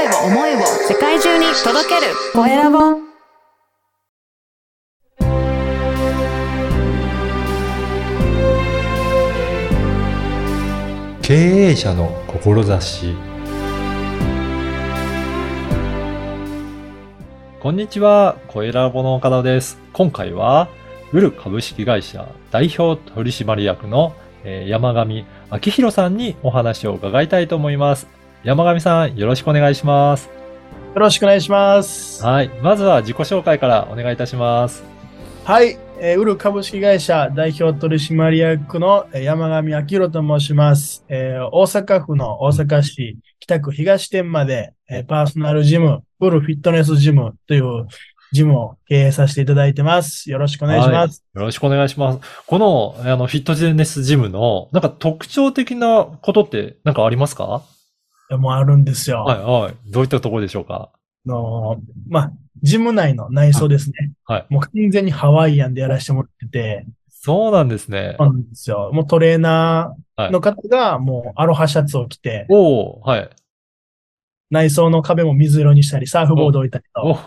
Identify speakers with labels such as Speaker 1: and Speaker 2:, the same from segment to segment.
Speaker 1: 声を、思いを世界中に届けるコエラボ。
Speaker 2: 経営者の志こんにちは、コエラボの岡田です。今回は、ウル株式会社代表取締役のえー山上明宏さんにお話を伺いたいと思います。山上さん、よろしくお願いします。
Speaker 3: よろしくお願いします。
Speaker 2: はい。まずは自己紹介からお願いいたします。
Speaker 3: はい、えーウル株式会社代表取締役のえー山上明宏と申します。えー大阪府の大阪市北区東店まで、えーパーソナルジム、ウルフィットネスジムというジムを経営させていただいてます。よろしくお願いします。
Speaker 2: よろしくお願いします。この、あの、フィットネスジムの、なんか特徴的なことって、なんかありますか？
Speaker 3: もうあるんですよ。
Speaker 2: はい、はい。どういったところでしょうか？
Speaker 3: あのーまあ、ジム内の内装ですね。
Speaker 2: はい。
Speaker 3: もう完全にハワイアンでやらせてもらってて、
Speaker 2: そうなんですね。
Speaker 3: そうなんですよ。もうトレーナーの方がもうアロハシャツを着て、
Speaker 2: おおはい。
Speaker 3: 内装の壁も水色にしたり、サーフボード置いたり
Speaker 2: お
Speaker 3: と。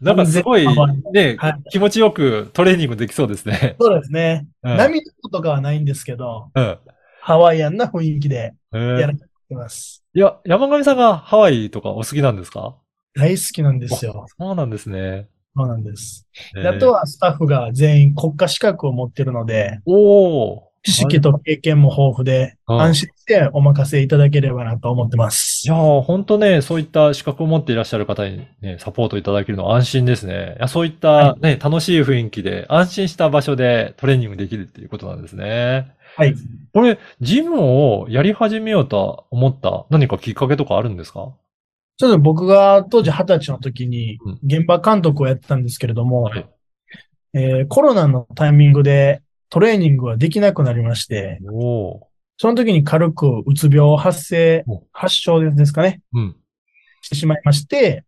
Speaker 2: なんかすごいね、
Speaker 3: はい
Speaker 2: 気持ちよくトレーニングできそうですね。
Speaker 3: そうですね。
Speaker 2: うん。
Speaker 3: 波とかはないんですけど、
Speaker 2: うん。
Speaker 3: ハワイアンな雰囲気で
Speaker 2: えー
Speaker 3: やらせてもらってます。
Speaker 2: いや、山上さんがハワイとかお好きなんですか？
Speaker 3: 大好きなんですよ。
Speaker 2: そうなんですね。
Speaker 3: そうなんです。
Speaker 2: え
Speaker 3: であとはスタッフが全員国家資格を持ってるので、
Speaker 2: おお
Speaker 3: 知識と経験も豊富で、
Speaker 2: うん
Speaker 3: 安心してお任せいただければなと思ってます
Speaker 2: い。やー、本当ね、そういった資格を持っていらっしゃる方にね、サポートいただけるのは安心ですね。いやそういった
Speaker 3: は
Speaker 2: ね、楽しい雰囲気で安心した場所でトレーニングできるっていうことなんですね。
Speaker 3: はい。
Speaker 2: これ、ジムをやり始めようと思った何かきっかけとかあるんですか？
Speaker 3: ちょっと僕が当時二十歳の時に
Speaker 2: うん。
Speaker 3: 現場監督をやってたんですけれども、
Speaker 2: はい。
Speaker 3: えーコロナのタイミングでトレーニングはできなくなりまして、その時に軽くうつ病発生
Speaker 2: お、
Speaker 3: 発症ですかね、
Speaker 2: うん。
Speaker 3: してしまいまして、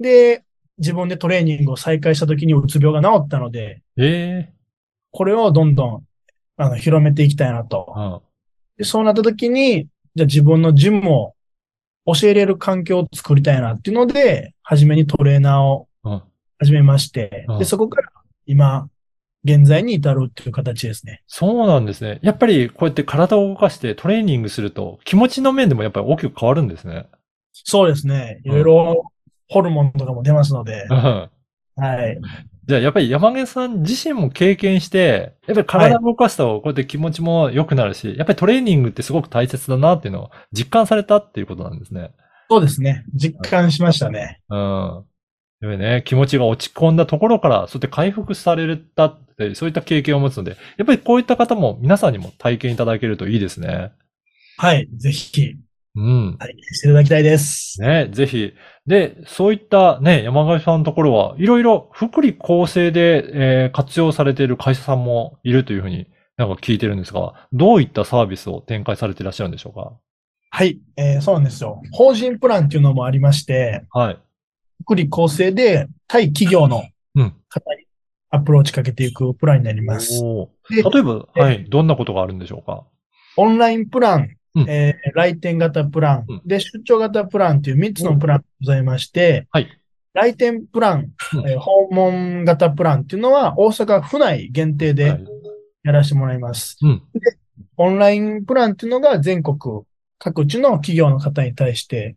Speaker 3: で、自分でトレーニングを再開した時にうつ病が治ったので、
Speaker 2: ええ
Speaker 3: これをどんどんあの広めていきたいなと。
Speaker 2: うん。
Speaker 3: でそうなった時に、じゃあ自分のジムを教えれる環境を作りたいなっていうので、初めにトレーナーを
Speaker 2: うん。
Speaker 3: 始めまして
Speaker 2: うん、
Speaker 3: で、そこから今、現在に至るっていう形ですね。
Speaker 2: そうなんですね。やっぱりこうやって体を動かしてトレーニングすると気持ちの面でもやっぱり大きく変わるんですね。
Speaker 3: そうですね。い
Speaker 2: うん
Speaker 3: ろいろホルモンとかも出ますので
Speaker 2: う、ん。
Speaker 3: はい。
Speaker 2: じゃあやっぱり山毛さん自身も経験して、やっぱり体を動かすとこうやって気持ちも良くなるし、やっぱりトレーニングってすごく大切だなっていうのを実感されたっていうことなんですね。
Speaker 3: そうですね。実感しましたね。
Speaker 2: うん。やっぱりね、気持ちが落ち込んだところから、そうやって回復されたって、そういった経験を持つので、やっぱりこういった方も皆さんにも体験いただけるといいですね。
Speaker 3: はい。ぜひ、
Speaker 2: うん。
Speaker 3: 体験していただきたいです。
Speaker 2: ね、ぜひ。で、そういったね、山上さんのところは、いろいろ福利厚生で、えー活用されている会社さんもいるというふうになんか聞いてるんですが、どういったサービスを展開されていらっしゃるんでしょうか？
Speaker 3: はい。えーそうなんですよ。法人プランっていうのもありまして、
Speaker 2: はい。
Speaker 3: 福利厚生で対企業の
Speaker 2: うん
Speaker 3: 方にアプローチかけていくプランになります。
Speaker 2: お
Speaker 3: で
Speaker 2: ー例えば、はい、どんなことがあるんでしょうか？
Speaker 3: オンラインプラン、
Speaker 2: うん。
Speaker 3: えー来店型プラン、
Speaker 2: うん。
Speaker 3: で、出張型プランっていう3つのプランがございまして、
Speaker 2: はい。
Speaker 3: 来店プラン、
Speaker 2: うん。
Speaker 3: えー訪問型プランっていうのは大阪府内限定
Speaker 2: は
Speaker 3: で
Speaker 2: い。
Speaker 3: やらせてもらいます。
Speaker 2: うん。
Speaker 3: オンラインプランっていうのが全国各地の企業の方に対して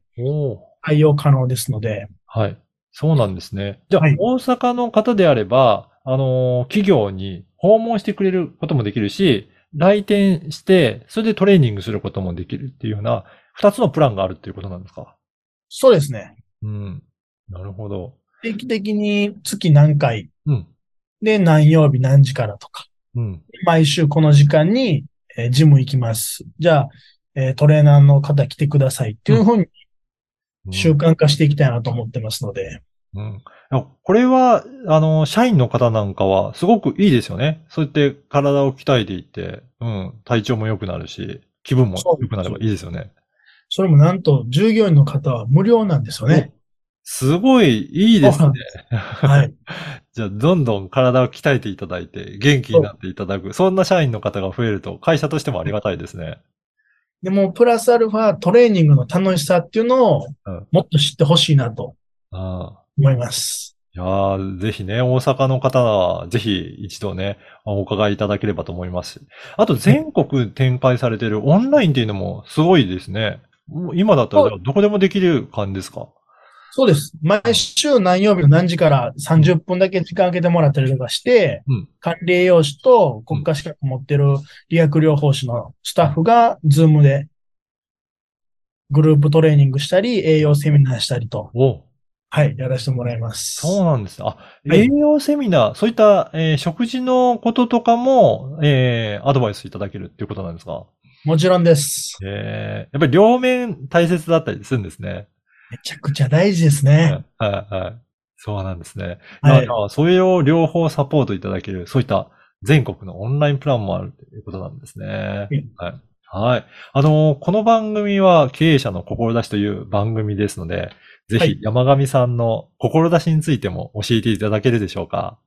Speaker 3: 対応可能ですので、
Speaker 2: はい。そうなんですね。じゃあ、
Speaker 3: はい。
Speaker 2: 大阪の方であれば、あのー企業に訪問してくれることもできるし、来店して、それでトレーニングすることもできるっていうような、二つのプランがあるっていうことなんですか？
Speaker 3: そうですね。
Speaker 2: うん。なるほど。
Speaker 3: 定期的に月何回？
Speaker 2: うん。
Speaker 3: で何曜日何時からとか、
Speaker 2: うん。
Speaker 3: 毎週この時間に、えージム行きます。じゃあ、えートレーナーの方来てくださいっていうふうに
Speaker 2: うん
Speaker 3: 習慣化していきたいなと思ってますので。
Speaker 2: うん。いやこれは、あの、社員の方なんかは、すごくいいですよね。そうやって体を鍛えていって、うん、体調も良くなるし、気分も良くなればいいですよね。
Speaker 3: それもなんと従業員の方は無料なんですよね。
Speaker 2: すごいいいですね。
Speaker 3: はい。
Speaker 2: じゃあ、どんどん体を鍛えていただいて、元気になっていただく、そんな社員の方が増えると、会社としてもありがたいですね。
Speaker 3: でも、プラスアルファトレーニングの楽しさっていうのを
Speaker 2: うん
Speaker 3: もっと知ってほしいなと
Speaker 2: ああ。
Speaker 3: 思います。
Speaker 2: いやーぜひね、大阪の方は、ぜひ一度ね、お伺いいただければと思いますし。あと、全国展開されてるオンラインっていうのもすごいですね。今だったら、どこでもできる感じですか？
Speaker 3: そうです。毎週何曜日の何時から30分だけ時間空けてもらったりとかして、
Speaker 2: うん
Speaker 3: 管理栄養士と国家資格持ってる理学療法士のスタッフが、 Zoom でグループトレーニングしたり、栄養セミナーしたりと、
Speaker 2: お
Speaker 3: はい、やらせてもらいます。
Speaker 2: そうなんです。あ、
Speaker 3: はい
Speaker 2: 栄養セミナー、そういった、えー食事のこととかも、えーアドバイスいただけるっていうことなんですか？
Speaker 3: もちろんです。
Speaker 2: えーやっぱり両面大切だったりするんですね。
Speaker 3: めちゃくちゃ大事です
Speaker 2: はい
Speaker 3: ね。、
Speaker 2: はい、はい。そうなんですね。
Speaker 3: はい
Speaker 2: それを両方サポートいただける、そういった全国のオンラインプランもあるということなんですね。
Speaker 3: うん
Speaker 2: はい。はい。あのーこの番組は経営者の志という番組ですので、ぜ
Speaker 3: はい
Speaker 2: ひ山上さんの志についても教えていただけるでしょうか？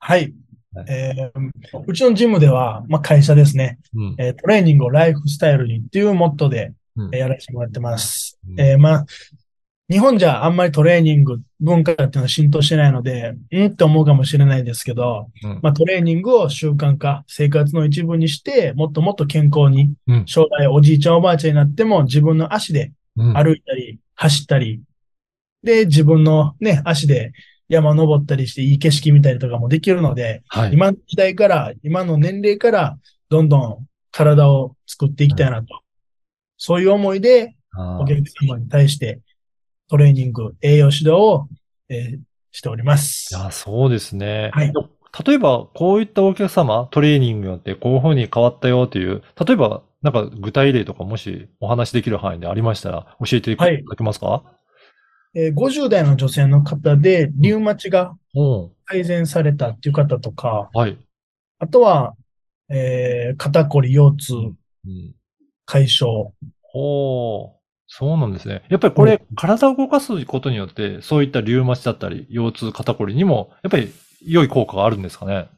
Speaker 3: はい
Speaker 2: はい。
Speaker 3: えーうちのジムでは、まあ、会社ですね、
Speaker 2: うん。
Speaker 3: えートレーニングをライフスタイルにっていうモットーで、やらせてもらってます。
Speaker 2: うん
Speaker 3: えーまあ、日本じゃあんまりトレーニング文化っていうのは浸透してないので、うんって思うかもしれないですけど、
Speaker 2: うん。
Speaker 3: まあ、トレーニングを習慣化、生活の一部にして、もっともっと健康に、
Speaker 2: うん。
Speaker 3: 将来おじいちゃんおばあちゃんになっても自分の足で
Speaker 2: うん。
Speaker 3: 歩いたり、走ったり、で、自分のね、足で山登ったりしていい景色見たりとかもできるので、
Speaker 2: はい。
Speaker 3: 今の時代から、今の年齢から、どんどん体を作っていきたいなと。そういう思いで、お客様に対してトレーニング、栄養指導を、えーしております。
Speaker 2: いや、そうですね。
Speaker 3: はい
Speaker 2: 例えば、こういったお客様、トレーニングによってこういう風に変わったよという、例えば、なんか具体例とかもしお話しできる範囲でありましたら、教えていた
Speaker 3: はい
Speaker 2: だけますか？
Speaker 3: えー50代の女性の方で、リウマチが
Speaker 2: うん。
Speaker 3: 改善されたっていう方とか、
Speaker 2: はい。
Speaker 3: あとは、えー肩こり、腰痛、
Speaker 2: うん。
Speaker 3: 解消。
Speaker 2: ほう。そうなんですね。やっぱりこれ、体を動かすことによって、そういったリウマチだったり、腰痛、肩こりにも、やっぱり良い効果があるんですかね？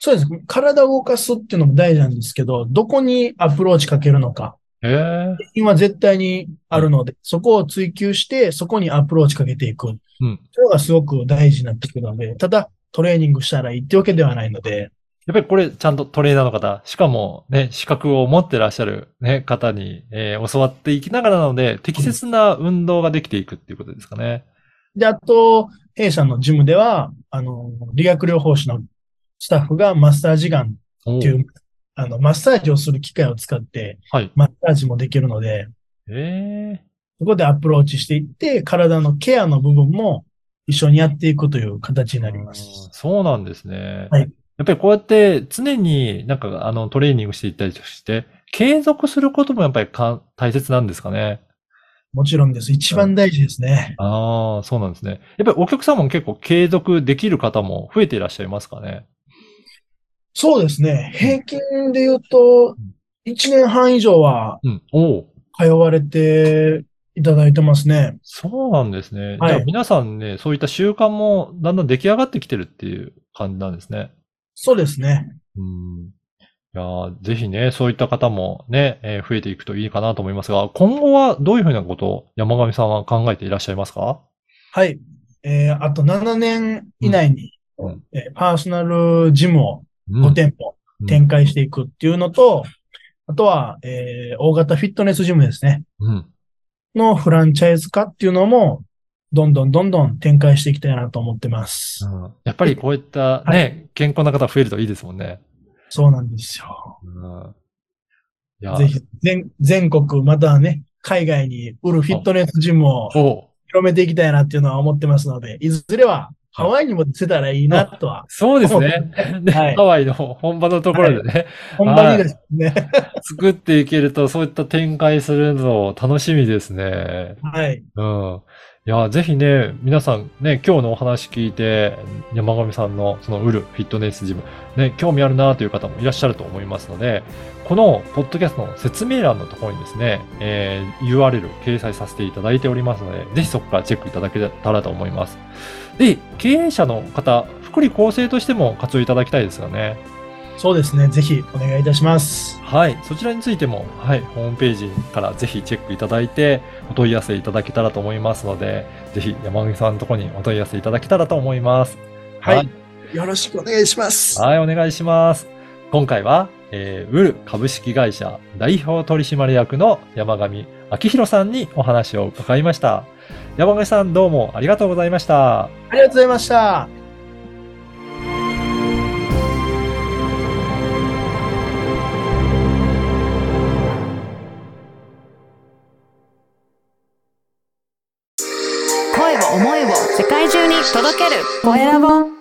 Speaker 3: そうです。体を動かすっていうのも大事なんですけど、どこにアプローチかけるのか。
Speaker 2: へえ。
Speaker 3: 今絶対にあるので、そこを追求して、そこにアプローチかけていく。
Speaker 2: うん。
Speaker 3: それがすごく大事になってくるので、ただトレーニングしたらいいってわけではないので、
Speaker 2: やっぱりこれ、ちゃんとトレーナーの方、しかもね、資格を持ってらっしゃる、ね、方に、えー教わっていきながらなので、適切な運動ができていくっていうことですかね。
Speaker 3: で、あと、弊社のジムでは、あの、理学療法士のスタッフがマッサージガン
Speaker 2: お
Speaker 3: っていう、あの、マッサージをする機械を使って、
Speaker 2: はい。
Speaker 3: マッサージもできるので、
Speaker 2: ええ
Speaker 3: そこでアプローチしていって、体のケアの部分も一緒にやっていくという形になります。
Speaker 2: うんそうなんですね。
Speaker 3: はい
Speaker 2: やっぱりこうやって常になんかあのトレーニングしていったりして、継続することもやっぱりか大切なんですかね？
Speaker 3: もちろんです。一番大事ですね。
Speaker 2: ああ、そうなんですね。やっぱりお客様も結構継続できる方も増えていらっしゃいますかね？
Speaker 3: そうですね。平均で言うと、1年半以上は。通われていただいてますね。
Speaker 2: そうなんですね。
Speaker 3: はい
Speaker 2: じゃあ皆さんね、そういった習慣もだんだん出来上がってきてるっていう感じなんですね。
Speaker 3: そうですね。
Speaker 2: うん。いやーぜひね、そういった方もね、えー増えていくといいかなと思いますが、今後はどういうふうなことを山上さんは考えていらっしゃいますか？
Speaker 3: はい。えーあと7年以内に、
Speaker 2: うんうん
Speaker 3: えーパーソナルジムを
Speaker 2: うん
Speaker 3: 5店舗展開していくっていうのと、あとは、えー大型フィットネスジムですね。
Speaker 2: うん。
Speaker 3: のフランチャイズ化っていうのも、どんどんどんどん展開していきたいなと思ってます。
Speaker 2: うんやっぱりこういったね、
Speaker 3: は
Speaker 2: 健康な方増えるといいですもんね。
Speaker 3: そうなんですよ。
Speaker 2: うん。
Speaker 3: ぜひ、全、全国、またはね、海外に売るフィットネスジムを広めていきたいなっていうのは思ってますので、いずれはハワイにも出せたらいいなとは、
Speaker 2: そうですね。ね
Speaker 3: はい
Speaker 2: ハワイの本場のところでね、
Speaker 3: ほんまにですね。
Speaker 2: 作っていけると、そういった展開するの楽しみですね。
Speaker 3: はい。
Speaker 2: うん。いや、ぜひね、皆さんね、今日のお話聞いて、山上さんのその売るフィットネスジム、ね、興味あるなという方もいらっしゃると思いますので、このポッドキャストの説明欄のところにですね、えー URL 掲載させていただいておりますので、ぜひそこからチェックいただけたらと思います。で、経営者の方、福利厚生としても活用いただきたいですよね。
Speaker 3: そうですね。ぜひお願いいたします。
Speaker 2: はい。そちらについても、はい、ホームページからぜひチェックいただいて、お問い合わせいただけたらと思いますので、ぜひ山上さんのところにお問い合わせいただけたらと思います。
Speaker 3: はい。よろしくお願いします。
Speaker 2: はい、お願いします。今回は、えー、ウル株式会社代表取締役の山上明宏さんにお話を伺いました。山上さんどうもありがとうございました。
Speaker 3: ありがとうございました。
Speaker 1: 声